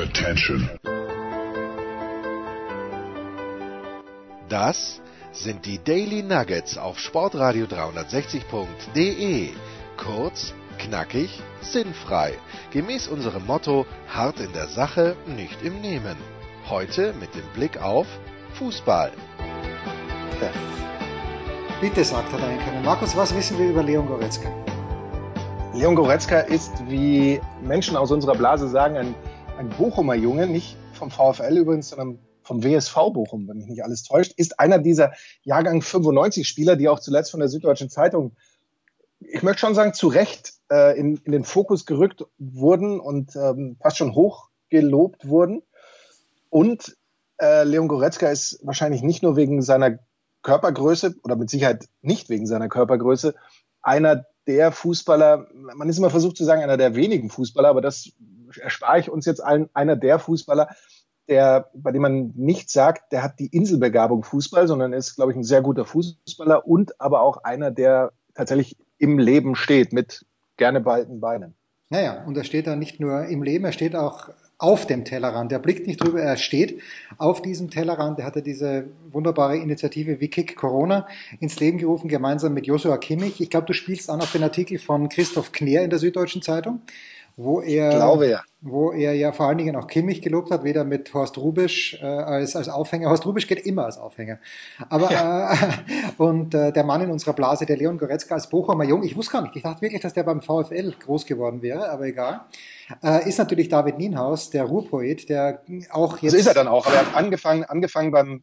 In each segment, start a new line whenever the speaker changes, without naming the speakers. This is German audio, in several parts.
Attention.
Das sind die Daily Nuggets auf Sportradio 360.de. Kurz, knackig, sinnfrei. Gemäß unserem Motto: hart in der Sache, nicht im Nehmen. Heute mit dem Blick auf Fußball.
Bitte sagt er einen Markus, was wissen wir über Leon Goretzka?
Leon Goretzka ist, wie Menschen aus unserer Blase sagen, ein, ein Bochumer Junge, nicht vom VfL übrigens, sondern vom WSV Bochum, wenn mich nicht alles täuscht, ist einer dieser Jahrgang 95 Spieler, die auch zuletzt von der Süddeutschen Zeitung, ich möchte schon sagen, zu Recht äh, in, in den Fokus gerückt wurden und ähm, fast schon hoch gelobt wurden. Und äh, Leon Goretzka ist wahrscheinlich nicht nur wegen seiner Körpergröße oder mit Sicherheit nicht wegen seiner Körpergröße einer der Fußballer, man ist immer versucht zu sagen, einer der wenigen Fußballer, aber das erspare ich uns jetzt allen, einer der Fußballer, der, bei dem man nicht sagt, der hat die Inselbegabung Fußball, sondern ist, glaube ich, ein sehr guter Fußballer und aber auch einer, der tatsächlich im Leben steht mit gerne beiden Beinen.
Naja, und er steht da nicht nur im Leben, er steht auch auf dem Tellerrand. Er blickt nicht drüber, er steht auf diesem Tellerrand. Er hatte diese wunderbare Initiative wie Kick Corona ins Leben gerufen, gemeinsam mit Joshua Kimmich. Ich glaube, du spielst an auf den Artikel von Christoph Kner in der Süddeutschen Zeitung, wo er,
Glaube ja.
wo er ja vor allen Dingen auch Kimmich gelobt hat, weder mit Horst Rubisch äh, als, als Aufhänger. Horst Rubisch geht immer als Aufhänger. Aber ja. äh, und äh, der Mann in unserer Blase, der Leon Goretzka als Bochumer Jung, ich wusste gar nicht, ich dachte wirklich, dass der beim VfL groß geworden wäre, aber egal. Äh, ist natürlich David Nienhaus, der Ruhrpoet, der auch jetzt.
So ist er dann auch, aber er hat angefangen, angefangen beim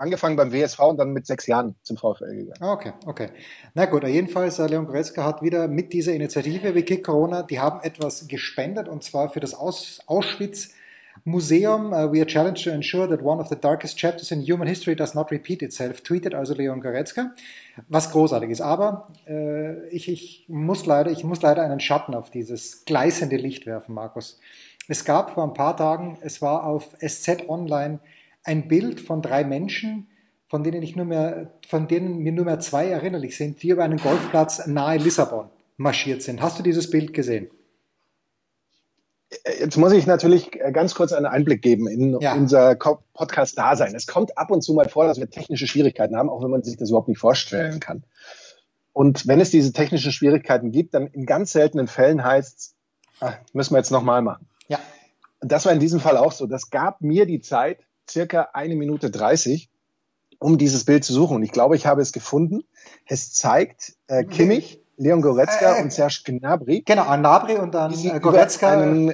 angefangen beim WSV und dann mit sechs Jahren zum VfL gegangen.
Okay, okay. Na gut, jedenfalls, äh, Leon Goretzka hat wieder mit dieser Initiative wie Kick Corona, die haben etwas gespendet und zwar für das Aus Auschwitz Museum. Uh, we are challenged to ensure that one of the darkest chapters in human history does not repeat itself, tweetet also Leon Goretzka. Was großartig ist. Aber äh, ich, ich, muss leider, ich muss leider einen Schatten auf dieses gleißende Licht werfen, Markus. Es gab vor ein paar Tagen, es war auf SZ Online ein Bild von drei Menschen, von denen ich nur mehr, von denen mir nur mehr zwei erinnerlich sind, die über einen Golfplatz nahe Lissabon marschiert sind. Hast du dieses Bild gesehen?
Jetzt muss ich natürlich ganz kurz einen Einblick geben in ja. unser Podcast-Dasein. Es kommt ab und zu mal vor, dass wir technische Schwierigkeiten haben, auch wenn man sich das überhaupt nicht vorstellen kann. Und wenn es diese technischen Schwierigkeiten gibt, dann in ganz seltenen Fällen heißt es, ah, müssen wir jetzt nochmal machen.
Ja.
Das war in diesem Fall auch so. Das gab mir die Zeit, circa eine Minute 30, um dieses Bild zu suchen. Und ich glaube, ich habe es gefunden. Es zeigt äh, Kimmich, Leon Goretzka äh, und Serge Gnabry.
Genau, Gnabry und dann äh, Goretzka.
Einen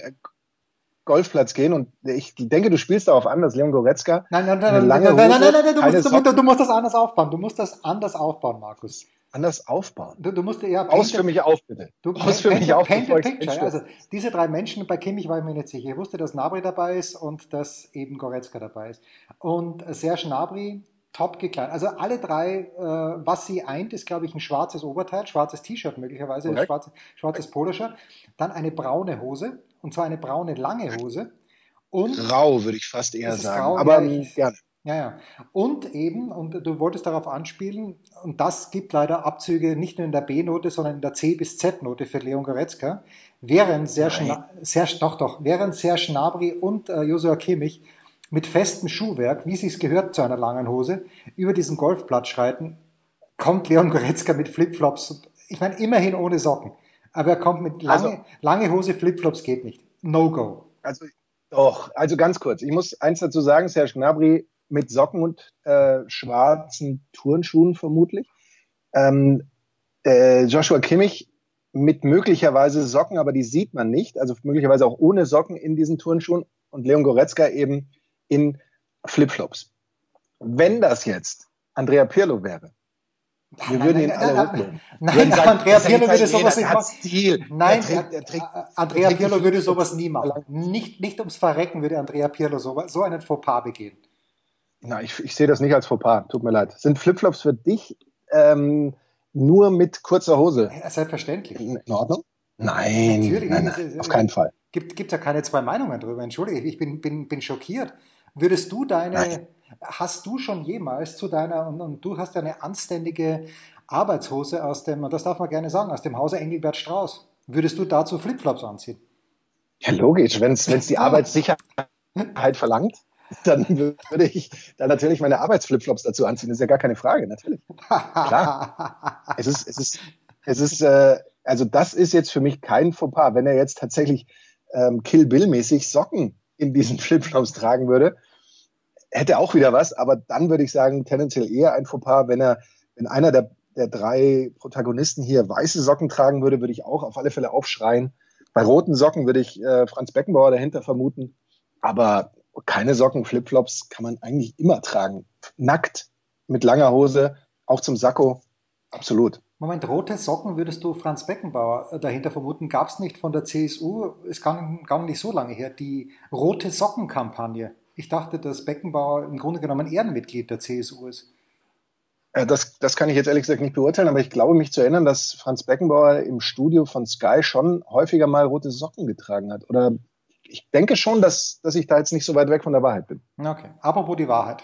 Golfplatz gehen und ich denke, du spielst darauf an, dass Leon Goretzka
nein, nein, nein, nein, nein, nein, nein, nein, nein, du, musst, du, du, musst das anders aufbauen. Du musst das anders aufbauen, Markus.
Anders aufbauen?
Du, du musst ja
Aus für mich auf, bitte.
Du, Aus für mich auf. Paint picture. Also diese drei Menschen, bei Kimmich war ich mir nicht sicher. Ich wusste, dass Nabri dabei ist und dass eben Goretzka dabei ist. Und Serge Nabri top gekleidet. Also alle drei, äh, was sie eint, ist, glaube ich, ein schwarzes Oberteil, schwarzes T-Shirt möglicherweise, okay. schwarzes, schwarzes Poloshirt, dann eine braune Hose, und zwar eine braune lange Hose. Und
grau, würde ich fast eher sagen. Grau, aber ja, ich, gerne.
Ja, ja. Und eben, und du wolltest darauf anspielen, und das gibt leider Abzüge nicht nur in der B-Note, sondern in der C- bis Z-Note für Leon Goretzka, während sehr, sehr, doch, doch, während sehr Schnabri und äh, Josua Kimmich mit festem Schuhwerk, wie sich's gehört zu einer langen Hose, über diesen Golfplatz schreiten, kommt Leon Goretzka mit Flipflops. Ich meine, immerhin ohne Socken. Aber er kommt mit lange, also, lange Hose, Flipflops geht nicht. No go.
Also, doch, also ganz kurz. Ich muss eins dazu sagen, Serge Gnabry mit Socken und äh, schwarzen Turnschuhen vermutlich. Ähm, äh, Joshua Kimmich mit möglicherweise Socken, aber die sieht man nicht, also möglicherweise auch ohne Socken in diesen Turnschuhen und Leon Goretzka eben in Flipflops. Wenn das jetzt Andrea Pirlo wäre, wir würden ihn alle hochnehmen.
Nein, sagen, Andrea Pirlo würde sowas nicht machen. Nein, trägt, er trägt, Andrea Pirlo würde sowas nie machen. Nicht, nicht ums Verrecken würde Andrea Pirlo so, so einen Fauxpas begehen.
Na, ich, ich sehe das nicht als Fauxpas, tut mir leid. Sind Flipflops für dich ähm, nur mit kurzer Hose?
Ja, selbstverständlich.
In Ordnung? Nein, Natürlich, nein, nein auf keinen Fall.
Gibt gibt ja keine zwei Meinungen drüber. Entschuldige, ich bin, bin, bin schockiert. Würdest du deine, nein. hast du schon jemals zu deiner, und, und du hast ja eine anständige Arbeitshose aus dem, und das darf man gerne sagen, aus dem Hause Engelbert Strauß. Würdest du dazu Flipflops anziehen?
Ja, logisch. Wenn es die Arbeitssicherheit verlangt, dann würde ich da natürlich meine Arbeitsflipflops dazu anziehen. Das ist ja gar keine Frage, natürlich. Klar. es ist, es ist, es ist, äh, also das ist jetzt für mich kein Fauxpas. Wenn er jetzt tatsächlich ähm, Kill Bill-mäßig Socken in diesen Flipflops tragen würde, hätte auch wieder was, aber dann würde ich sagen, tendenziell eher ein Fauxpas, wenn er, wenn einer der, der drei Protagonisten hier weiße Socken tragen würde, würde ich auch auf alle Fälle aufschreien. Bei roten Socken würde ich äh, Franz Beckenbauer dahinter vermuten. Aber keine Socken, Flipflops kann man eigentlich immer tragen. Nackt, mit langer Hose, auch zum Sakko, absolut.
Moment, rote Socken würdest du Franz Beckenbauer äh, dahinter vermuten? Gab es nicht von der CSU, ist gar, gar nicht so lange her, die rote Socken-Kampagne? Ich dachte, dass Beckenbauer im Grunde genommen Ehrenmitglied der CSU ist.
Äh, das, das kann ich jetzt ehrlich gesagt nicht beurteilen, aber ich glaube mich zu erinnern, dass Franz Beckenbauer im Studio von Sky schon häufiger mal rote Socken getragen hat. Oder ich denke schon, dass, dass ich da jetzt nicht so weit weg von der Wahrheit bin.
Okay, apropos die Wahrheit.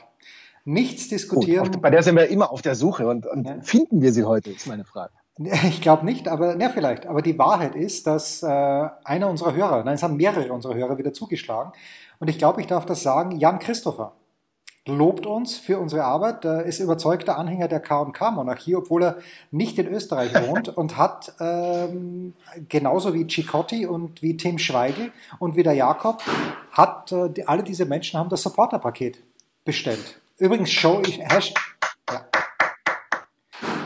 Nichts diskutieren.
Gut, bei der sind wir immer auf der Suche und, und ja. finden wir sie heute, ist meine Frage.
Ich glaube nicht, aber ja, vielleicht. Aber die Wahrheit ist, dass äh, einer unserer Hörer, nein, es haben mehrere unserer Hörer wieder zugeschlagen. Und ich glaube, ich darf das sagen, Jan Christopher lobt uns für unsere Arbeit, Er ist überzeugter Anhänger der K&K-Monarchie, obwohl er nicht in Österreich wohnt und hat ähm, genauso wie Cicotti und wie Tim Schweigel und wie der Jakob, hat äh, die, alle diese Menschen haben das Supporter-Paket bestellt. Übrigens, Show ich, Hashtag,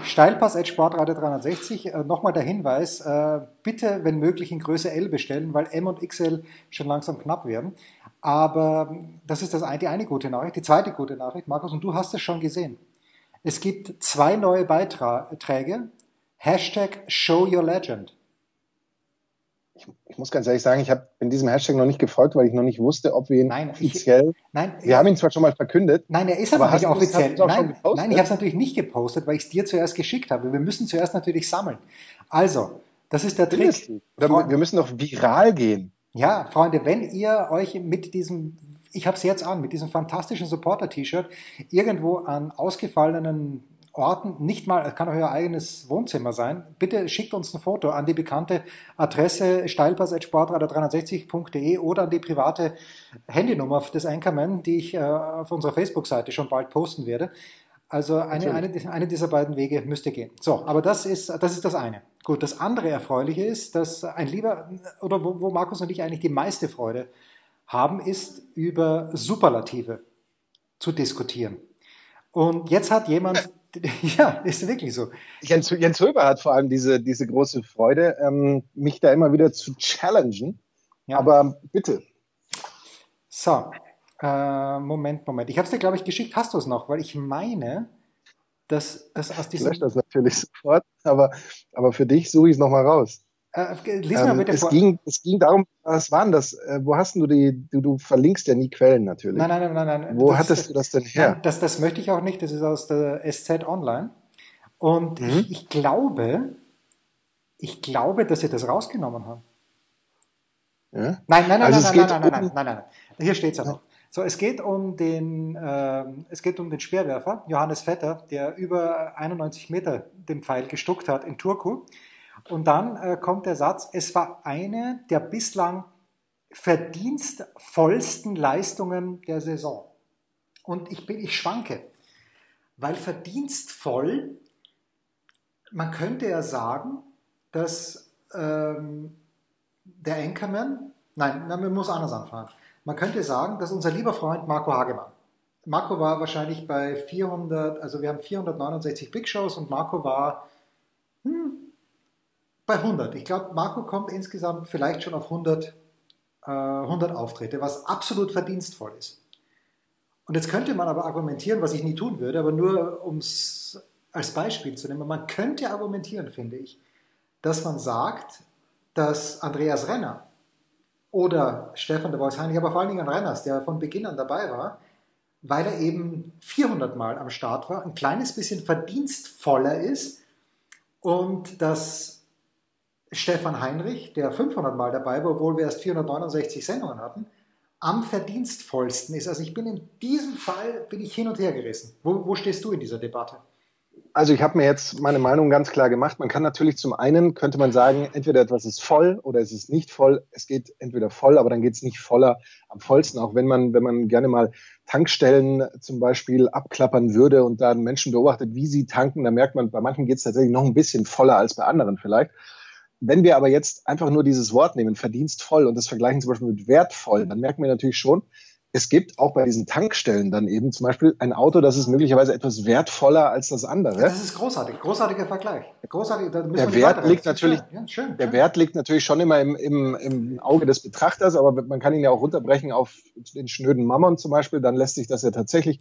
Steilpass at Sportrate 360. Äh, nochmal der Hinweis, äh, bitte, wenn möglich, in Größe L bestellen, weil M und XL schon langsam knapp werden. Aber ähm, das ist das eine, die eine gute Nachricht. Die zweite gute Nachricht, Markus, und du hast es schon gesehen. Es gibt zwei neue Beiträge. Hashtag Show Your Legend.
Ich, ich muss ganz ehrlich sagen, ich habe in diesem Hashtag noch nicht gefolgt, weil ich noch nicht wusste, ob wir ihn nein, offiziell. Ich, nein, wir haben ihn zwar schon mal verkündet.
Nein, er ist aber nicht offiziell. Nein, nein, ich habe es natürlich nicht gepostet, weil ich es dir zuerst geschickt habe. Wir müssen zuerst natürlich sammeln. Also, das ist der Trick.
Oder wir müssen doch viral gehen.
Ja, Freunde, wenn ihr euch mit diesem, ich habe es jetzt an, mit diesem fantastischen Supporter-T-Shirt irgendwo an ausgefallenen Orten, nicht mal, es kann auch euer eigenes Wohnzimmer sein, bitte schickt uns ein Foto an die bekannte Adresse steilpass.sportradio360.de oder an die private Handynummer des Anchorman, die ich äh, auf unserer Facebook-Seite schon bald posten werde. Also eine, eine, eine dieser beiden Wege müsste gehen. So, aber das ist, das ist das eine. Gut, das andere Erfreuliche ist, dass ein lieber, oder wo, wo Markus und ich eigentlich die meiste Freude haben, ist über Superlative zu diskutieren. Und jetzt hat jemand, ja, ist wirklich so.
Jens, Jens Höber hat vor allem diese, diese große Freude, ähm, mich da immer wieder zu challengen. Ja. Aber bitte.
So, äh, Moment, Moment. Ich habe es dir, glaube ich, geschickt. Hast du es noch? Weil ich meine, dass es aus diesem...
Ich lösche das natürlich sofort, aber, aber für dich suche ich es nochmal raus.
Äh, lies mal ähm, bitte
es vor. Ging, es ging darum, was waren das? Äh, wo hast du die, du, du verlinkst ja nie Quellen natürlich.
Nein, nein, nein, nein. nein.
Wo das, hattest du das denn her?
Nein, das, das möchte ich auch nicht, das ist aus der SZ Online. Und mhm. ich, ich glaube, ich glaube, dass sie das rausgenommen haben. Ja? Nein, nein, nein, also nein, nein, nein, nein, nein, nein, nein, nein. Hier steht es ja noch. So, es geht um den, äh, es geht um den Speerwerfer Johannes Vetter, der über 91 Meter den Pfeil gestuckt hat in Turku. Und dann äh, kommt der Satz: Es war eine der bislang verdienstvollsten Leistungen der Saison. Und ich bin, ich schwanke, weil verdienstvoll, man könnte ja sagen, dass ähm, der Anchorman, nein, man muss anders anfangen. Man könnte sagen, dass unser lieber Freund Marco Hagemann, Marco war wahrscheinlich bei 400, also wir haben 469 Big Shows und Marco war bei 100. Ich glaube, Marco kommt insgesamt vielleicht schon auf 100, äh, 100 Auftritte, was absolut verdienstvoll ist. Und jetzt könnte man aber argumentieren, was ich nie tun würde, aber nur um es als Beispiel zu nehmen, man könnte argumentieren, finde ich, dass man sagt, dass Andreas Renner oder Stefan de Vois Heinrich, aber vor allen Dingen Renners, der von Beginn an dabei war, weil er eben 400 Mal am Start war, ein kleines bisschen verdienstvoller ist und dass Stefan Heinrich, der 500 Mal dabei war, obwohl wir erst 469 Sendungen hatten, am verdienstvollsten ist. Also ich bin in diesem Fall bin ich hin und her gerissen. Wo, wo stehst du in dieser Debatte?
Also ich habe mir jetzt meine Meinung ganz klar gemacht. Man kann natürlich zum einen, könnte man sagen, entweder etwas ist voll oder es ist nicht voll. Es geht entweder voll, aber dann geht es nicht voller am vollsten. Auch wenn man, wenn man gerne mal Tankstellen zum Beispiel abklappern würde und da Menschen beobachtet, wie sie tanken, dann merkt man, bei manchen geht es tatsächlich noch ein bisschen voller als bei anderen vielleicht. Wenn wir aber jetzt einfach nur dieses Wort nehmen, verdienstvoll, und das vergleichen zum Beispiel mit wertvoll, dann merken wir natürlich schon, es gibt auch bei diesen Tankstellen dann eben zum Beispiel ein Auto, das ist möglicherweise etwas wertvoller als das andere.
Das ist großartig, großartiger Vergleich. Großartig,
der Wert liegt natürlich, ja, schön, der. Wert liegt natürlich schon immer im, im, im Auge des Betrachters, aber man kann ihn ja auch runterbrechen auf den schnöden Mammon zum Beispiel, dann lässt sich das ja tatsächlich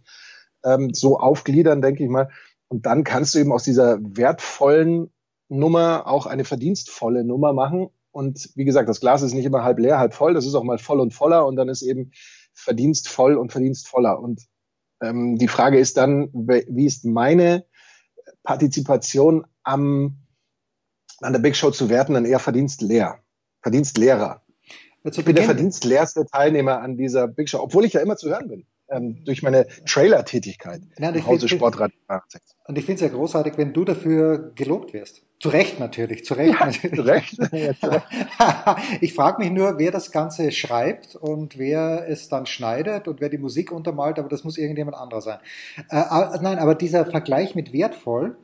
ähm, so aufgliedern, denke ich mal. Und dann kannst du eben aus dieser wertvollen Nummer auch eine verdienstvolle Nummer machen. Und wie gesagt, das Glas ist nicht immer halb leer, halb voll, das ist auch mal voll und voller und dann ist eben verdienstvoll und verdienstvoller. Und ähm, die Frage ist dann, wie ist meine Partizipation am, an der Big Show zu werten, dann eher verdienstleer, verdienstleerer. Ich bin der verdienstleerste Teilnehmer an dieser Big Show, obwohl ich ja immer zu hören bin ähm, durch meine Trailer-Tätigkeit
im Hause Sportradio Und ich finde es ja großartig, wenn du dafür gelobt wirst. Zu Recht natürlich, zu Recht. Ja, natürlich. Zu Recht. ich frage mich nur, wer das Ganze schreibt und wer es dann schneidet und wer die Musik untermalt, aber das muss irgendjemand anderer sein. Äh, äh nein, aber dieser Vergleich mit wertvoll,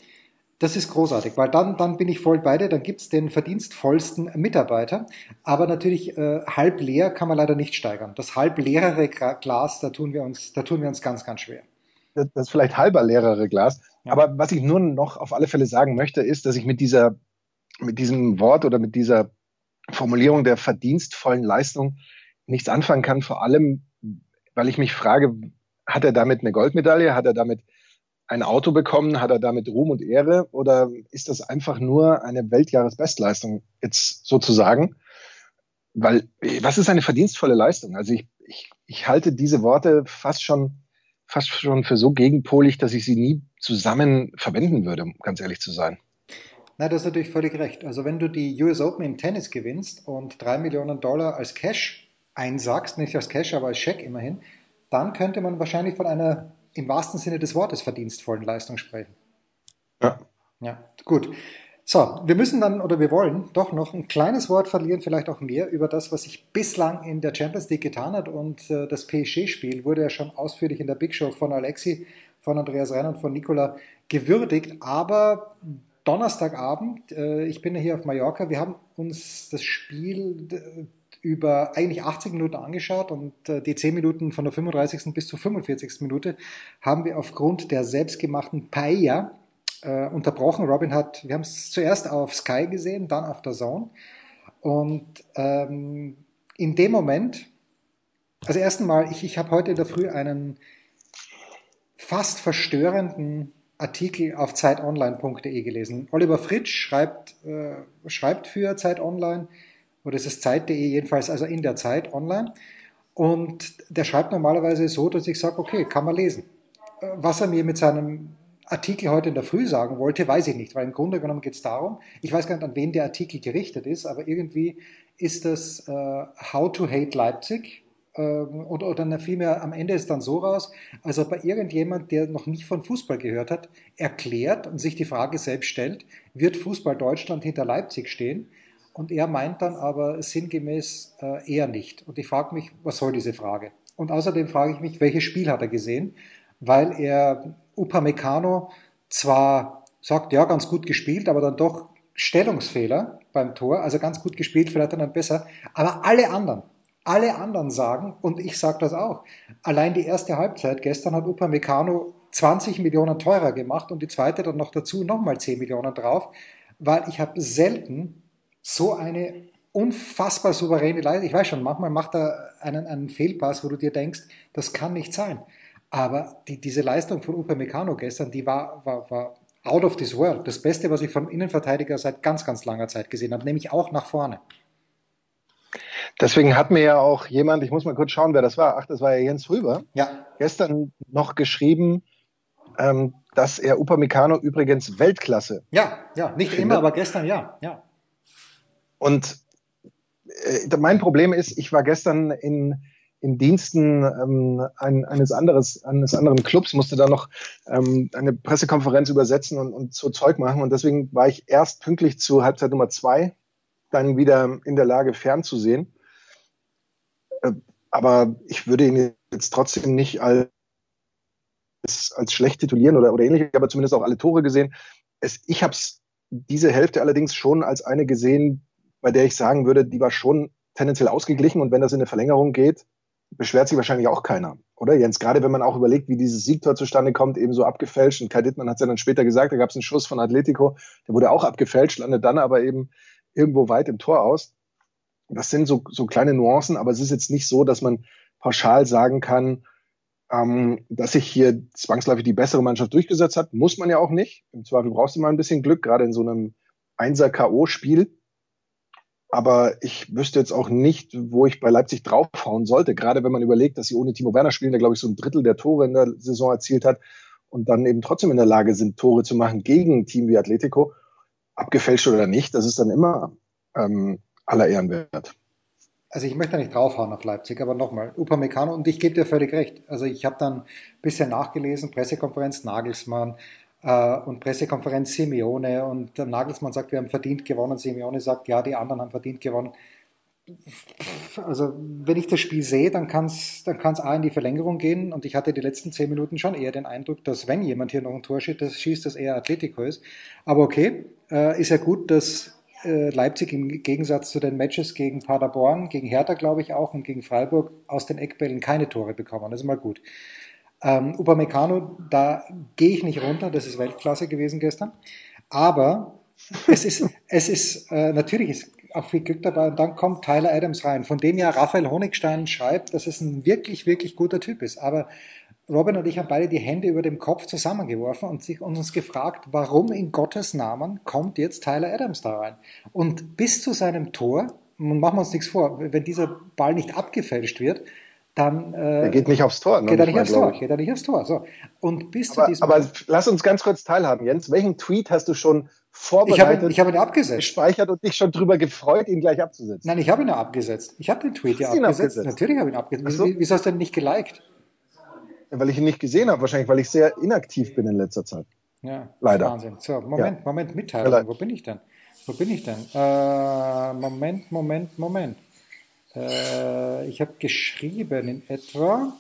das ist großartig, weil dann, dann bin ich voll bei dir, dann gibt's den verdienstvollsten Mitarbeiter. Aber natürlich äh, halb leer kann man leider nicht steigern. Das halb leerere Glas, da tun wir uns, da tun wir uns ganz, ganz schwer.
Das, das vielleicht halber leerere Glas. Ja. Aber was ich nur noch auf alle Fälle sagen möchte, ist, dass ich mit dieser, mit diesem Wort oder mit dieser Formulierung der verdienstvollen Leistung nichts anfangen kann, vor allem, weil ich mich frage, hat er damit eine Goldmedaille? Hat er damit ein Auto bekommen? Hat er damit Ruhm und Ehre? Oder ist das einfach nur eine Weltjahresbestleistung jetzt sozusagen? Weil, was ist eine verdienstvolle Leistung? Also ich, ich, ich halte diese Worte fast schon, fast schon für so gegenpolig, dass ich sie nie zusammen verwenden würde, um ganz ehrlich zu sein.
Na, das ist natürlich völlig recht. Also wenn du die US Open im Tennis gewinnst und drei Millionen Dollar als Cash einsackst, nicht als Cash, aber als Scheck immerhin, dann könnte man wahrscheinlich von einer im wahrsten Sinne des Wortes verdienstvollen Leistung sprechen. Ja. Ja, gut. So, wir müssen dann oder wir wollen doch noch ein kleines Wort verlieren, vielleicht auch mehr, über das, was sich bislang in der Champions League getan hat. Und äh, das PSG-Spiel wurde ja schon ausführlich in der Big Show von Alexi, von Andreas Renner und von Nicola gewürdigt. Aber Donnerstagabend, äh, ich bin ja hier auf Mallorca, wir haben uns das Spiel über eigentlich 80 Minuten angeschaut und äh, die 10 Minuten von der 35. bis zur 45. Minute haben wir aufgrund der selbstgemachten Paella äh, unterbrochen. Robin hat, wir haben es zuerst auf Sky gesehen, dann auf der Zone. Und ähm, in dem Moment, also erst einmal, ich, ich habe heute in der Früh einen fast verstörenden Artikel auf zeitonline.de gelesen. Oliver Fritsch schreibt, äh, schreibt für Zeit Online, oder ist es Zeit.de jedenfalls, also in der Zeit online. Und der schreibt normalerweise so, dass ich sage, okay, kann man lesen. Was er mir mit seinem Artikel heute in der Früh sagen wollte, weiß ich nicht, weil im Grunde genommen geht es darum, ich weiß gar nicht, an wen der Artikel gerichtet ist, aber irgendwie ist das äh, How to Hate Leipzig ähm, oder, vielmehr am Ende ist dann so raus, als ob bei irgendjemand, der noch nicht von Fußball gehört hat, erklärt und sich die Frage selbst stellt, wird Fußball Deutschland hinter Leipzig stehen? Und er meint dann aber sinngemäß äh, eher nicht. Und ich frage mich, was soll diese Frage? Und außerdem frage ich mich, welches Spiel hat er gesehen? Weil er Upamecano zwar sagt, ja, ganz gut gespielt, aber dann doch Stellungsfehler beim Tor, also ganz gut gespielt, vielleicht dann besser. Aber alle anderen, alle anderen sagen, und ich sage das auch, allein die erste Halbzeit gestern hat Upamecano 20 Millionen teurer gemacht und die zweite dann noch dazu nochmal 10 Millionen drauf, weil ich habe selten so eine unfassbar souveräne Leistung. Ich weiß schon, manchmal macht er einen, einen Fehlpass, wo du dir denkst, das kann nicht sein. Aber die, diese Leistung von Upamecano gestern, die war, war, war out of this world. Das Beste, was ich vom Innenverteidiger seit ganz, ganz langer Zeit gesehen habe, nämlich auch nach vorne.
Deswegen hat mir ja auch jemand, ich muss mal kurz schauen, wer das war. Ach, das war ja Jens Rüber. Ja. Gestern noch geschrieben, ähm, dass er Upamecano übrigens Weltklasse.
Ja, ja, nicht findet. immer, aber gestern ja, ja.
Und äh, mein Problem ist, ich war gestern in, in Diensten ähm, ein, eines, anderes, eines anderen Clubs, musste da noch ähm, eine Pressekonferenz übersetzen und, und so Zeug machen. Und deswegen war ich erst pünktlich zu Halbzeit Nummer zwei dann wieder in der Lage fernzusehen. Äh, aber ich würde ihn jetzt trotzdem nicht als, als schlecht titulieren oder, oder ähnlich, aber zumindest auch alle Tore gesehen. Es, ich habe diese Hälfte allerdings schon als eine gesehen, bei der ich sagen würde, die war schon tendenziell ausgeglichen und wenn das in eine Verlängerung geht, beschwert sich wahrscheinlich auch keiner, oder Jens? Gerade wenn man auch überlegt, wie dieses Siegtor zustande kommt, eben so abgefälscht. Und Kai Dittmann hat es ja dann später gesagt, da gab es einen Schuss von Atletico, der wurde auch abgefälscht, landet dann aber eben irgendwo weit im Tor aus. Das sind so, so kleine Nuancen, aber es ist jetzt nicht so, dass man pauschal sagen kann, ähm, dass sich hier zwangsläufig die bessere Mannschaft durchgesetzt hat. Muss man ja auch nicht. Im Zweifel brauchst du mal ein bisschen Glück, gerade in so einem Einser-K.O.-Spiel. Aber ich wüsste jetzt auch nicht, wo ich bei Leipzig draufhauen sollte. Gerade wenn man überlegt, dass sie ohne Timo Werner spielen, der glaube ich so ein Drittel der Tore in der Saison erzielt hat und dann eben trotzdem in der Lage sind, Tore zu machen gegen ein Team wie Atletico, abgefälscht oder nicht, das ist dann immer ähm, aller Ehren wert.
Also ich möchte nicht draufhauen auf Leipzig, aber nochmal, Upamecano, und ich gebe dir völlig recht. Also ich habe dann ein bisschen nachgelesen, Pressekonferenz Nagelsmann, und Pressekonferenz Simeone und Nagelsmann sagt, wir haben verdient gewonnen, Simeone sagt, ja, die anderen haben verdient gewonnen. Also wenn ich das Spiel sehe, dann kann es dann kann's A in die Verlängerung gehen und ich hatte die letzten zehn Minuten schon eher den Eindruck, dass wenn jemand hier noch ein Tor schießt, das schießt, das eher Atletico ist. Aber okay, äh, ist ja gut, dass äh, Leipzig im Gegensatz zu den Matches gegen Paderborn, gegen Hertha glaube ich auch und gegen Freiburg aus den Eckbällen keine Tore bekommen. Das ist mal gut. Ähm, Upamecano, da gehe ich nicht runter, das ist Weltklasse gewesen gestern. Aber es ist, es ist äh, natürlich ist auch viel Glück dabei und dann kommt Tyler Adams rein, von dem ja Raphael Honigstein schreibt, dass es ein wirklich, wirklich guter Typ ist. Aber Robin und ich haben beide die Hände über dem Kopf zusammengeworfen und, sich, uns gefragt, warum in Gottes Namen kommt jetzt Tyler Adams da rein? Und bis zu seinem Tor, machen wir uns nichts vor, wenn dieser Ball nicht abgefälscht wird, dann.
Äh, er geht nicht aufs Tor.
Geht er nicht aufs Tor, geht er nicht aufs Tor. So. Und bis
aber,
zu diesem.
Aber lass uns ganz kurz teilhaben, Jens. Welchen Tweet hast du schon vorbereitet?
Ich habe ihn, hab ihn abgesetzt.
Gespeichert und dich schon drüber gefreut, ihn gleich abzusetzen.
Nein, ich habe ihn ja abgesetzt. Ich habe den Tweet ja abgesetzt. abgesetzt. Natürlich habe ich ihn abgesetzt. So. Wieso hast du denn nicht geliked?
Ja, weil ich ihn nicht gesehen habe, wahrscheinlich, weil ich sehr inaktiv bin in letzter Zeit.
Ja, leider. Wahnsinn. So, Moment, ja. Moment, Mitteilung. Wo bin ich denn? Wo bin ich denn? Äh, Moment, Moment, Moment. Äh, ich habe geschrieben in etwa,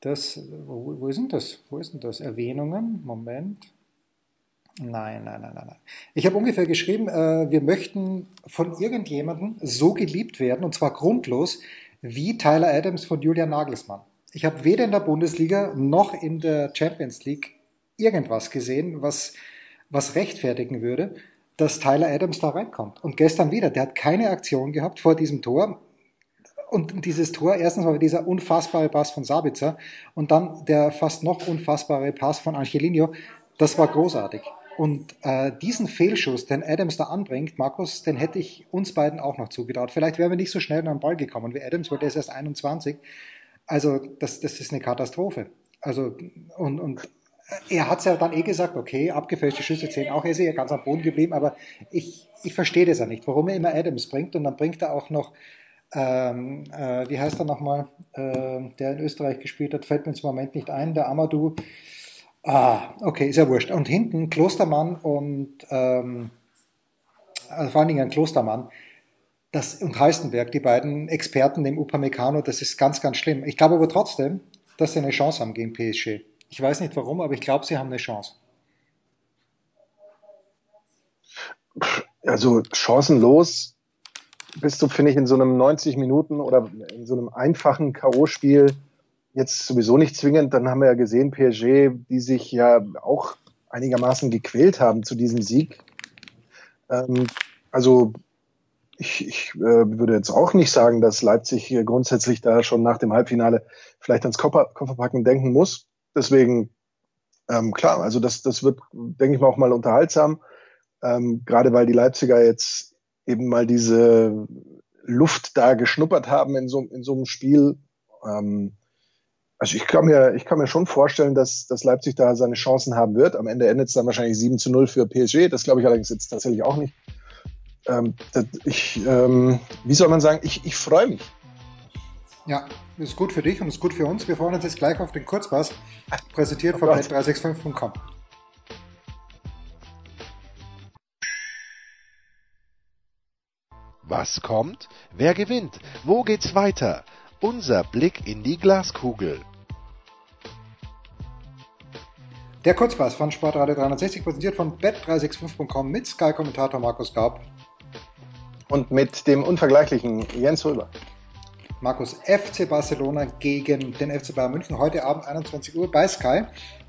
dass, wo, wo, ist denn das? Wo ist denn das? Erwähnungen? Moment. Nein, nein, nein, nein, nein. Ich habe ungefähr geschrieben, äh, wir möchten von irgendjemandem so geliebt werden, und zwar grundlos, wie Tyler Adams von Julian Nagelsmann. Ich habe weder in der Bundesliga noch in der Champions League irgendwas gesehen, was, was rechtfertigen würde, dass Tyler Adams da reinkommt. Und gestern wieder, der hat keine Aktion gehabt vor diesem Tor. Und dieses Tor, erstens war dieser unfassbare Pass von Sabitzer und dann der fast noch unfassbare Pass von Angelino, das war großartig. Und äh, diesen Fehlschuss, den Adams da anbringt, Markus, den hätte ich uns beiden auch noch zugetraut. Vielleicht wären wir nicht so schnell an den Ball gekommen wie Adams, weil der ist erst 21. Also das, das ist eine Katastrophe. Also und, und er hat es ja dann eh gesagt, okay, abgefälschte Schüsse zählen auch, er ist ja ganz am Boden geblieben, aber ich, ich verstehe das ja nicht, warum er immer Adams bringt und dann bringt er auch noch ähm, äh, wie heißt er nochmal, äh, der in Österreich gespielt hat, fällt mir im Moment nicht ein, der Amadou. Ah, okay, ist ja wurscht. Und hinten Klostermann und ähm, also vor allen Dingen ein Klostermann das, und Heistenberg, die beiden Experten dem Upamecano, das ist ganz, ganz schlimm. Ich glaube aber trotzdem, dass sie eine Chance haben gegen PSG. Ich weiß nicht warum, aber ich glaube, sie haben eine Chance.
Also chancenlos bist du, finde ich, in so einem 90 Minuten oder in so einem einfachen K.O.-Spiel jetzt sowieso nicht zwingend. Dann haben wir ja gesehen, PSG, die sich ja auch einigermaßen gequält haben zu diesem Sieg. Ähm, also ich, ich äh, würde jetzt auch nicht sagen, dass Leipzig grundsätzlich da schon nach dem Halbfinale vielleicht ans Koffer, Kofferpacken denken muss. Deswegen, ähm, klar, also das, das wird, denke ich mal, auch mal unterhaltsam. Ähm, gerade weil die Leipziger jetzt eben mal diese Luft da geschnuppert haben in so, in so einem Spiel. Ähm, also ich kann mir, ich kann mir schon vorstellen, dass, dass Leipzig da seine Chancen haben wird. Am Ende endet es dann wahrscheinlich 7 zu 0 für PSG. Das glaube ich allerdings jetzt tatsächlich auch nicht. Ähm, ich, ähm, wie soll man sagen, ich, ich freue mich.
Ja, das ist gut für dich und ist gut für uns. Wir freuen uns jetzt gleich auf den Kurzpass, präsentiert oh von bet365.com.
Was kommt? Wer gewinnt? Wo geht's weiter? Unser Blick in die Glaskugel.
Der Kurzpass von Sportradio 360 präsentiert von bet365.com mit Sky-Kommentator Markus Gaub.
Und mit dem unvergleichlichen Jens Röber.
Markus, FC Barcelona gegen den FC Bayern München heute Abend 21 Uhr bei Sky.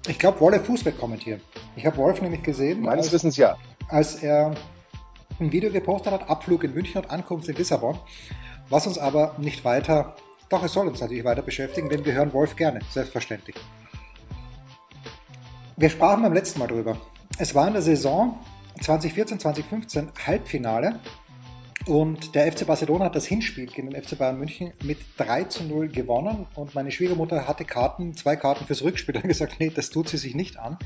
Ich glaube, Wolle Fußball kommentieren. Ich habe Wolf nämlich gesehen.
Meines als, Wissens ja.
Als er ein Video gepostet hat, Abflug in München und Ankunft in Lissabon. Was uns aber nicht weiter, doch es soll uns natürlich weiter beschäftigen, denn wir hören Wolf gerne, selbstverständlich. Wir sprachen beim letzten Mal drüber. Es war in der Saison 2014, 2015 Halbfinale und der FC Barcelona hat das Hinspiel gegen den FC Bayern München mit 3 zu 0 gewonnen. Und meine Schwiegermutter hatte Karten, zwei Karten fürs Rückspiel, und gesagt, nee, das tut sie sich nicht an.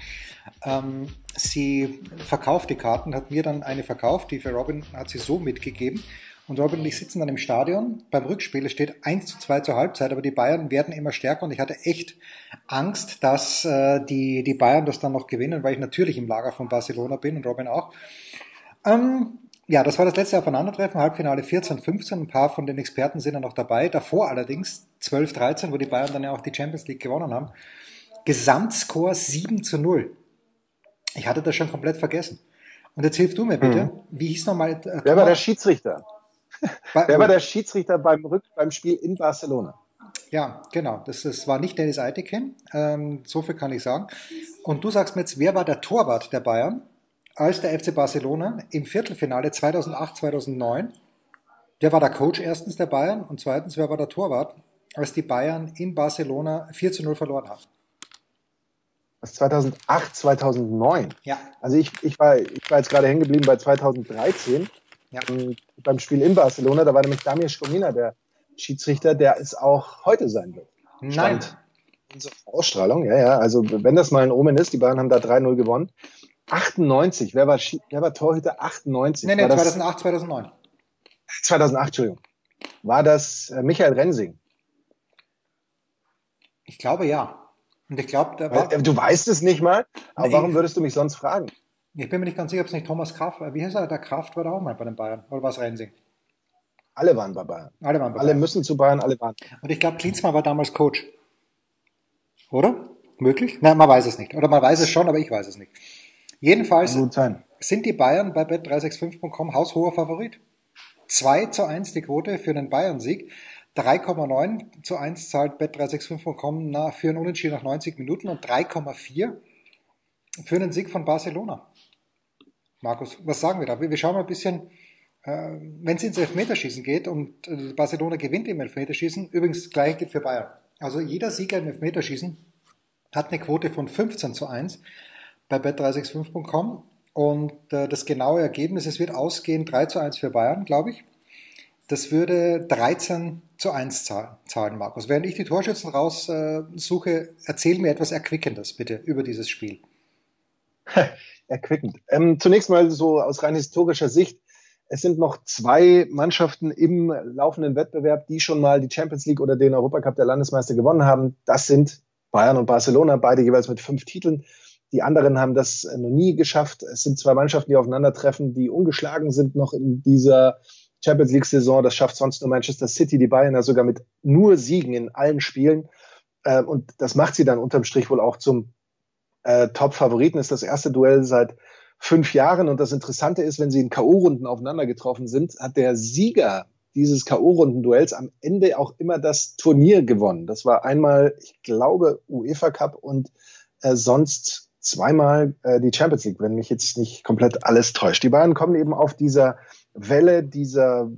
Ähm, sie verkauft die Karten, hat mir dann eine verkauft, die für Robin hat sie so mitgegeben. Und Robin und ich sitzen dann im Stadion. Beim Rückspiel es steht 1 zu 2 zur Halbzeit, aber die Bayern werden immer stärker und ich hatte echt Angst, dass äh, die, die Bayern das dann noch gewinnen, weil ich natürlich im Lager von Barcelona bin und Robin auch. Ähm, ja, das war das letzte Aufeinandertreffen, Halbfinale 14, 15. Ein paar von den Experten sind ja noch dabei. Davor allerdings 12, 13, wo die Bayern dann ja auch die Champions League gewonnen haben. Gesamtscore 7 zu 0. Ich hatte das schon komplett vergessen. Und jetzt hilf du mir bitte. Mhm. Wie hieß nochmal?
Äh, Wer war der Schiedsrichter? Bei, Wer war der Schiedsrichter beim, Rück, beim Spiel in Barcelona?
Ja, genau. Das, das war nicht Dennis Eitekin. Ähm, so viel kann ich sagen. Und du sagst mir jetzt, wer war der Torwart der Bayern? Als der FC Barcelona im Viertelfinale 2008, 2009. Der war der Coach erstens der Bayern und zweitens, wer war der Torwart, als die Bayern in Barcelona 4 zu 0 verloren haben.
Das 2008, 2009?
Ja.
Also ich, ich, war, ich war jetzt gerade hängen geblieben bei 2013 ja. beim Spiel in Barcelona. Da war nämlich Damir Skomina der Schiedsrichter, der es auch heute sein wird.
Nein.
Unsere Ausstrahlung, ja, ja. Also wenn das mal ein Omen ist, die Bayern haben da 3-0 gewonnen. 98, wer war, wer war Torhüter 98?
Nee, nee, 2008, 2009.
2008, Entschuldigung. War das äh, Michael Rensing?
Ich glaube ja. Und ich glaube,
war. Du weißt es nicht mal, aber nee, warum würdest du mich sonst fragen?
Ich bin mir nicht ganz sicher, ob es nicht Thomas Kraft war. Wie heißt er? Der Kraft war da auch mal bei den Bayern. Oder war es Rensing?
Alle waren bei Bayern.
Alle waren bei
Alle Bayern. müssen zu Bayern, alle waren.
Und ich glaube, Klinsmann war damals Coach. Oder? Möglich? Nein, man weiß es nicht. Oder man weiß es schon, aber ich weiß es nicht. Jedenfalls sind die Bayern bei bet365.com haushoher Favorit. 2 zu 1 die Quote für einen Bayern-Sieg. 3,9 zu 1 zahlt bet365.com für einen Unentschieden nach 90 Minuten und 3,4 für einen Sieg von Barcelona. Markus, was sagen wir da? Wir schauen mal ein bisschen, äh, wenn es ins Elfmeterschießen geht und äh, Barcelona gewinnt im Elfmeterschießen, übrigens gleich geht für Bayern. Also jeder Sieger im Elfmeterschießen hat eine Quote von 15 zu 1 bei bet365.com. Und äh, das genaue Ergebnis, es wird ausgehen 3 zu 1 für Bayern, glaube ich. Das würde 13 zu 1 zahlen, Markus. Während ich die Torschützen raussuche, äh, erzähl mir etwas Erquickendes bitte über dieses Spiel.
Erquickend. Ähm, zunächst mal so aus rein historischer Sicht. Es sind noch zwei Mannschaften im laufenden Wettbewerb, die schon mal die Champions League oder den Europacup der Landesmeister gewonnen haben. Das sind Bayern und Barcelona, beide jeweils mit fünf Titeln. Die anderen haben das äh, noch nie geschafft. Es sind zwei Mannschaften, die aufeinandertreffen, die ungeschlagen sind noch in dieser Champions League Saison. Das schafft sonst nur Manchester City, die Bayern ja sogar mit nur Siegen in allen Spielen. Äh, und das macht sie dann unterm Strich wohl auch zum äh, Top-Favoriten. Ist das erste Duell seit fünf Jahren. Und das Interessante ist, wenn sie in K.O.-Runden aufeinander getroffen sind, hat der Sieger dieses K.O.-Runden-Duells am Ende auch immer das Turnier gewonnen. Das war einmal, ich glaube, UEFA Cup und äh, sonst zweimal äh, die Champions League, wenn mich jetzt nicht komplett alles täuscht. Die Bayern kommen eben auf dieser Welle dieser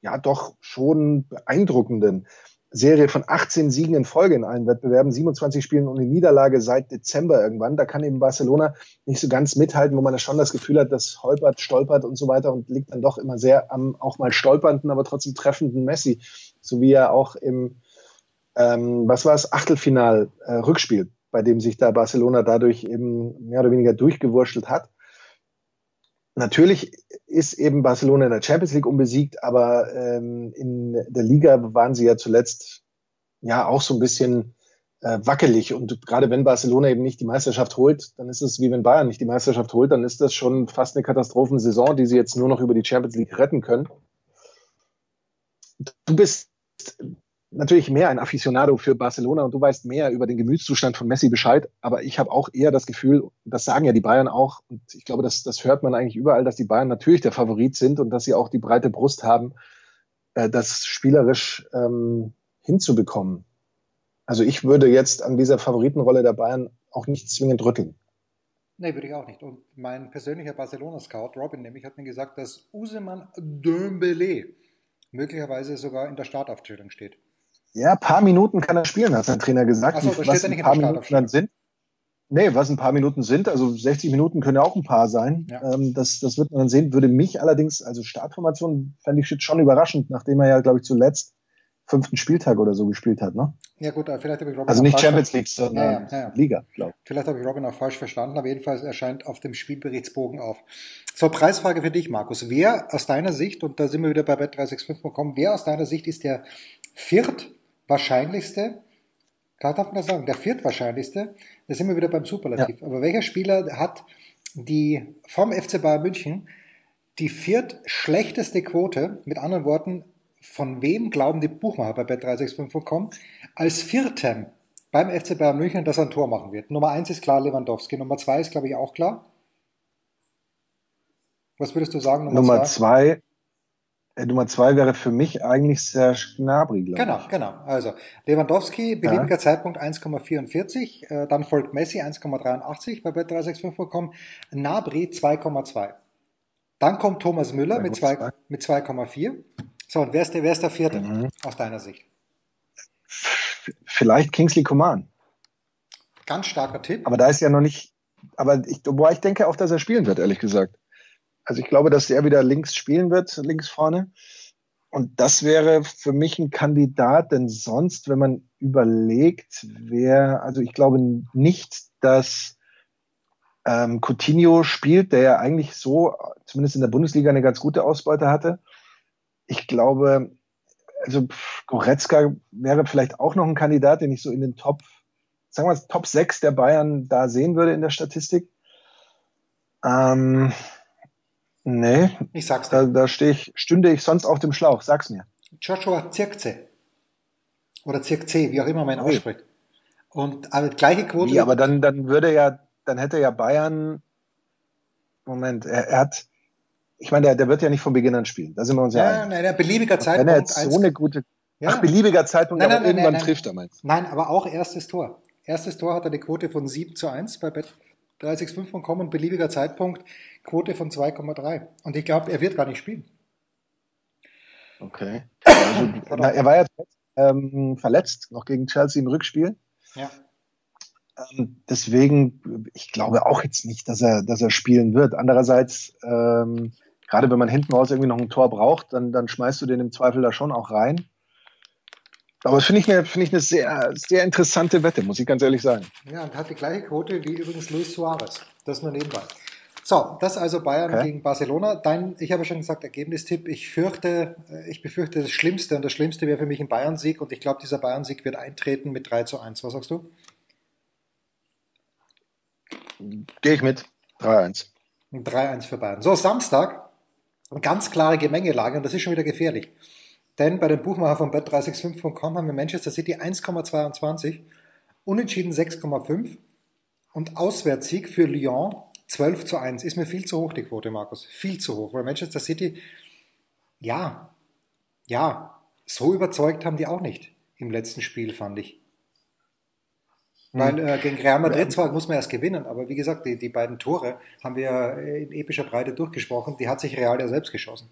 ja doch schon beeindruckenden Serie von 18 Siegen in Folge in allen Wettbewerben, 27 Spielen ohne Niederlage seit Dezember irgendwann. Da kann eben Barcelona nicht so ganz mithalten, wo man ja schon das Gefühl hat, dass holpert, stolpert und so weiter und liegt dann doch immer sehr am auch mal stolpernden, aber trotzdem treffenden Messi, so wie er auch im ähm, was war es Achtelfinal äh, Rückspiel bei dem sich da Barcelona dadurch eben mehr oder weniger durchgewurschtelt hat. Natürlich ist eben Barcelona in der Champions League unbesiegt, aber ähm, in der Liga waren sie ja zuletzt ja auch so ein bisschen äh, wackelig. Und gerade wenn Barcelona eben nicht die Meisterschaft holt, dann ist es wie wenn Bayern nicht die Meisterschaft holt, dann ist das schon fast eine Katastrophensaison, die sie jetzt nur noch über die Champions League retten können. Du bist natürlich mehr ein Aficionado für Barcelona und du weißt mehr über den Gemütszustand von Messi Bescheid, aber ich habe auch eher das Gefühl, das sagen ja die Bayern auch, und ich glaube, das, das hört man eigentlich überall, dass die Bayern natürlich der Favorit sind und dass sie auch die breite Brust haben, äh, das spielerisch ähm, hinzubekommen. Also ich würde jetzt an dieser Favoritenrolle der Bayern auch nicht zwingend rütteln.
Nee, würde ich auch nicht. Und mein persönlicher Barcelona-Scout, Robin, nämlich, hat mir gesagt, dass Useman Dembele möglicherweise sogar in der Startaufstellung steht.
Ja, ein paar Minuten kann er spielen, hat sein Trainer gesagt.
Achso,
was
steht
ein paar Minuten dann sind. Nee, was ein paar Minuten sind, also 60 Minuten können ja auch ein paar sein.
Ja.
Ähm, das, das wird man dann sehen. Würde mich allerdings, also Startformation fände ich schon überraschend, nachdem er ja, glaube ich, zuletzt fünften Spieltag oder so gespielt hat, ne?
Ja gut, vielleicht habe ich Robin
Also
auch
nicht Champions League, sondern
Ja, ja.
Liga, glaube ich.
Vielleicht habe ich Robin auch falsch verstanden, aber jedenfalls erscheint auf dem Spielberichtsbogen auf. So, Preisfrage für dich, Markus. Wer aus deiner Sicht, und da sind wir wieder bei Bet365 gekommen, wer aus deiner Sicht ist der viertwahrscheinlichste, klar darf man das sagen, der viertwahrscheinlichste, da sind wir wieder beim Superlativ, aber welcher Spieler hat die vom FC Bayern München die viertschlechteste Quote, mit anderen Worten, von wem glauben die Buchmacher bei Bet365.com, als viertem beim FC Bayern München, dass er ein Tor machen wird. Nummer eins ist klar Lewandowski, Nummer zwei ist, glaube ich, auch klar. Was würdest du sagen?
Nummer zwei, äh, Nummer zwei wäre für mich eigentlich Serge Gnabry, glaube
Genau,
ich.
genau. Also Lewandowski, beliebiger Zeitpunkt 1,44, äh, dann folgt Messi 1,83 bei Bet365.com, Nabri 2,2. Dann kommt Thomas Müller mit zwei-
zwei.
mit 2,4. So, und wer ist der, wer ist der vierte
Mhm.
aus deiner Sicht?
Vielleicht Kingsley Coman.
Ganz starker Tipp.
Aber da ist ja noch nicht, aber ich, wobei ich denke auch, dass er spielen wird, ehrlich gesagt. Also ich glaube, dass er wieder links spielen wird, links vorne. Und das wäre für mich ein Kandidat, denn sonst, wenn man überlegt, wer, also ich glaube nicht, dass ähm, Coutinho spielt, der ja eigentlich so, zumindest in der Bundesliga, eine ganz gute Ausbeute hatte. Ich glaube, also Goretzka wäre vielleicht auch noch ein Kandidat, den ich so in den Top, sagen wir mal, Top 6 der Bayern da sehen würde in der Statistik. Ähm, nee,
Ich sag's
da,
dir.
da stehe ich, stünde ich sonst auf dem Schlauch, sag's mir.
Joshua Zirkze. Oder Zirkze, wie auch immer man ihn ausspricht. Und aber gleiche Quote.
Wie, aber dann, dann würde ja, dann hätte ja Bayern, Moment, er, er hat, ich meine, der, der wird ja nicht von Beginn an spielen, da sind wir uns ja,
ja,
einig.
nein, ein beliebiger
Wenn
Zeitpunkt.
er jetzt so eine gute,
ja.
ach, beliebiger Zeitpunkt,
Nein,
aber
nein,
irgendwann
nein, nein.
trifft er, meinst?
Nein, aber auch erstes Tor. Erstes Tor hat er eine Quote von 7 zu 1 bei Bet 365 kommen, beliebiger Zeitpunkt, Quote von 2,3. Und ich glaube, er wird gar nicht spielen.
Okay. Also, na, er war ja ähm, verletzt, noch gegen Chelsea im Rückspiel.
Ja.
Ähm, deswegen, ich glaube auch jetzt nicht, dass er, dass er spielen wird. Andererseits, ähm, gerade wenn man hinten raus irgendwie noch ein Tor braucht, dann, dann schmeißt du den im Zweifel da schon auch rein. Aber das finde ich, eine- finde ich eine sehr, sehr interessante Wette, muss ich ganz ehrlich sagen.
Ja, und hat die gleiche Quote wie übrigens Luis Suarez. Das nur nebenbei. So, das also Bayern
Okay.
gegen Barcelona. Dein, ich habe schon gesagt, Ergebnistipp. Ich fürchte, äh, ich befürchte das Schlimmste. Und das Schlimmste wäre für mich ein Bayern-Sieg. Und ich glaube, dieser Bayern-Sieg wird eintreten mit 3 zu 1. Was sagst du?
Gehe ich mit. 3-1.
Ein 3-1 für Bayern. So, Samstag. Ganz klare Gemengelage. Und das ist schon wieder gefährlich. Denn bei dem Buchmacher von bet365.com haben wir Manchester City 1,22, Unentschieden 6,5 und Auswärtssieg für Lyon 12 zu 1. Ist mir viel zu hoch, die Quote, Markus. Viel zu hoch. Weil Manchester City, ja, ja, so überzeugt haben die auch nicht im letzten Spiel, fand ich. Weil äh, gegen Real Madrid zwar muss man erst gewinnen, aber wie gesagt, die, die beiden Tore haben wir in epischer Breite durchgesprochen. Die hat sich Real ja selbst geschossen.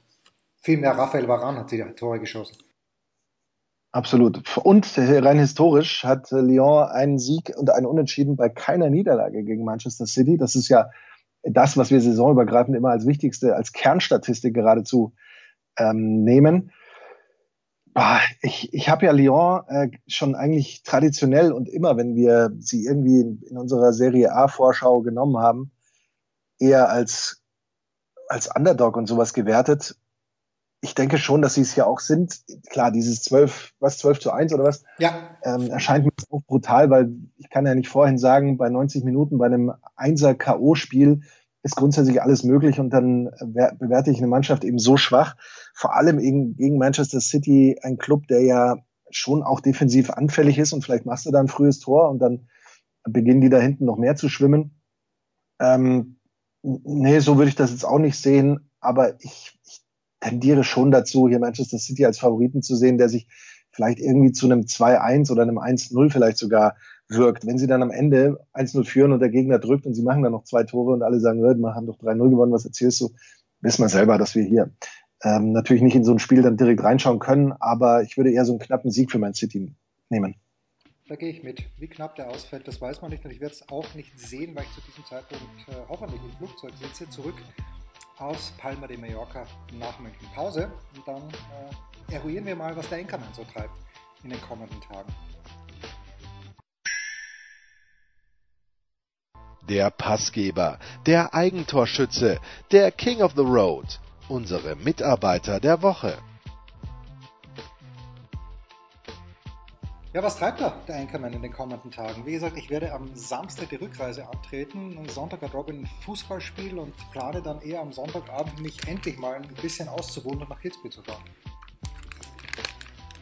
Vielmehr Rafael Varane hat die Tore geschossen.
Absolut. Und rein historisch hat äh, Lyon einen Sieg und einen Unentschieden bei keiner Niederlage gegen Manchester City. Das ist ja das, was wir saisonübergreifend immer als wichtigste, als Kernstatistik geradezu ähm, nehmen. Ich ich habe ja Lyon äh, schon eigentlich traditionell und immer, wenn wir sie irgendwie in, in unserer Serie A-Vorschau genommen haben, eher als, als Underdog und sowas gewertet. Ich denke schon, dass sie es ja auch sind. Klar, dieses 12, was, 12 zu 1 oder was?
Ja.
Ähm, erscheint mir auch brutal, weil ich kann ja nicht vorhin sagen, bei 90 Minuten bei einem 1er K.O.-Spiel ist grundsätzlich alles möglich und dann bewerte ich eine Mannschaft eben so schwach. Vor allem gegen Manchester City, ein Club, der ja schon auch defensiv anfällig ist und vielleicht machst du da ein frühes Tor und dann beginnen die da hinten noch mehr zu schwimmen. Ähm, nee, so würde ich das jetzt auch nicht sehen, aber ich, ich tendiere schon dazu, hier Manchester City als Favoriten zu sehen, der sich vielleicht irgendwie zu einem 2-1 oder einem 1-0 vielleicht sogar wirkt. Wenn sie dann am Ende 1-0 führen und der Gegner drückt und sie machen dann noch zwei Tore und alle sagen, wir haben doch 3-0 gewonnen, was erzählst du? Wissen wir selber, dass wir hier ähm, natürlich nicht in so ein Spiel dann direkt reinschauen können, aber ich würde eher so einen knappen Sieg für Man City nehmen.
Da gehe ich mit. Wie knapp der ausfällt, das weiß man nicht und ich werde es auch nicht sehen, weil ich zu diesem Zeitpunkt äh, hoffentlich im Flugzeug sitze, zurück aus Palma de Mallorca nach München. Pause und dann äh, eruieren wir mal, was der Enkermann so treibt in den kommenden Tagen.
Der Passgeber, der Eigentorschütze, der King of the Road, unsere Mitarbeiter der Woche.
Ja, was treibt da der Anchorman in den kommenden Tagen? Wie gesagt, ich werde am Samstag die Rückreise antreten. Am Sonntag hat Robin ein Fußballspiel und plane dann eher am Sonntagabend mich endlich mal ein bisschen auszuwohnen und nach Kitzbühel zu fahren.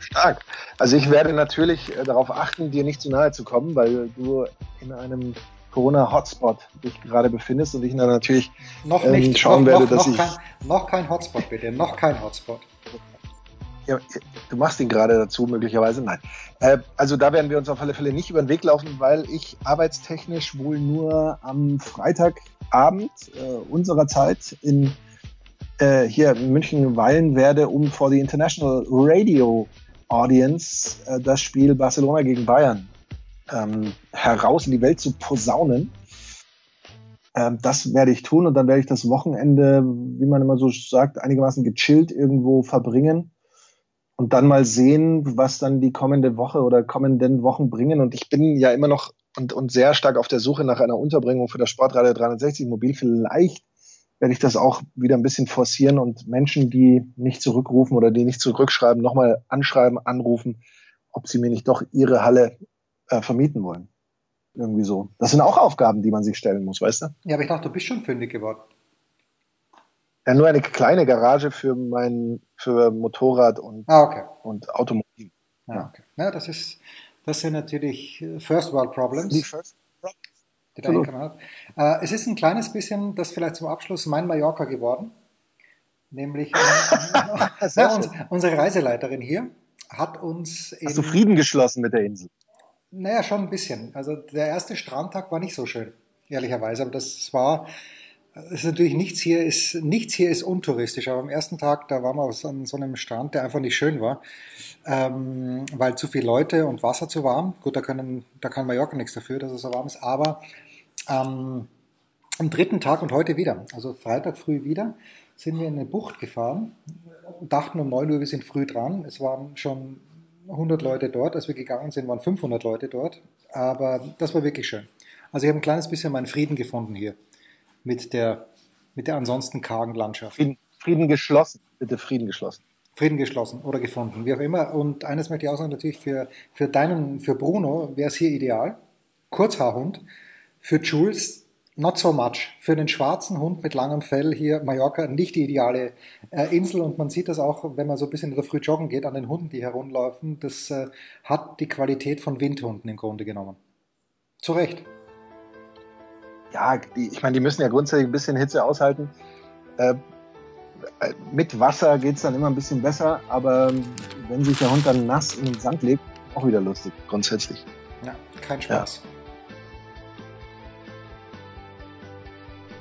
Stark. Also ich werde natürlich äh, darauf achten, dir nicht zu nahe zu kommen, weil du in einem Corona-Hotspot dich gerade befindest und ich dann natürlich
noch nicht, ähm, schauen noch, werde, noch, dass noch ich... Kein, noch kein Hotspot bitte, noch kein Hotspot.
Du machst ihn gerade dazu, möglicherweise. Nein. Äh, also da werden wir uns auf alle Fälle nicht über den Weg laufen, weil ich arbeitstechnisch wohl nur am Freitagabend äh, unserer Zeit in äh, hier in München weilen werde, um vor die International Radio Audience äh, das Spiel Barcelona gegen Bayern ähm, heraus in die Welt zu posaunen. Ähm, das werde ich tun und dann werde ich das Wochenende, wie man immer so sagt, einigermaßen gechillt irgendwo verbringen und dann mal sehen, was dann die kommende Woche oder kommenden Wochen bringen. Und ich bin ja immer noch und, und sehr stark auf der Suche nach einer Unterbringung für das Sportradio 360 Mobil. Vielleicht werde ich das auch wieder ein bisschen forcieren und Menschen, die nicht zurückrufen oder die nicht zurückschreiben, nochmal anschreiben, anrufen, ob sie mir nicht doch ihre Halle äh, vermieten wollen. Irgendwie so. Das sind auch Aufgaben, die man sich stellen muss, weißt du?
Ja, aber ich dachte, du bist schon fündig geworden.
Ja, nur eine kleine Garage für mein für Motorrad und,
ah, okay.
und Automobil.
Ah, ja, okay. ja, das ist das sind natürlich äh, First World Problems. Die First die da äh, es ist ein kleines bisschen, das vielleicht zum Abschluss mein Mallorca geworden. Nämlich äh, ja, uns, unsere Reiseleiterin hier hat uns.
Hast du Frieden geschlossen mit der Insel?
Naja, schon ein bisschen. Also der erste Strandtag war nicht so schön, ehrlicherweise. Aber das war, ist natürlich nichts hier ist, nichts hier ist untouristisch. Aber am ersten Tag, da waren wir an so einem Strand, der einfach nicht schön war, ähm, weil zu viele Leute und Wasser zu warm. Gut, da können, da kann Mallorca nichts dafür, dass es so warm ist. Aber ähm, am dritten Tag und heute wieder, also Freitag früh wieder, sind wir in eine Bucht gefahren, dachten um 9 Uhr, wir sind früh dran. Es waren schon 100 Leute dort. Als wir gegangen sind, waren 500 Leute dort. Aber das war wirklich schön. Also ich habe ein kleines bisschen meinen Frieden gefunden hier mit der, mit der ansonsten kargen Landschaft.
Frieden, Frieden geschlossen, bitte Frieden geschlossen.
Frieden geschlossen oder gefunden, wie auch immer. Und eines möchte ich auch sagen, natürlich für, für deinen, für Bruno wäre es hier ideal. Kurzhaarhund. Für Jules not so much. Für den schwarzen Hund mit langem Fell hier Mallorca nicht die ideale äh, Insel und man sieht das auch, wenn man so ein bisschen in der Früh joggen geht, an den Hunden, die herumlaufen. Das äh, hat die Qualität von Windhunden im Grunde genommen. Zu Recht.
Ja, die, ich meine, die müssen ja grundsätzlich ein bisschen Hitze aushalten. Äh, mit Wasser geht es dann immer ein bisschen besser, aber wenn sich der Hund dann nass in den Sand legt, auch wieder lustig, grundsätzlich.
Ja, kein Spaß. Ja.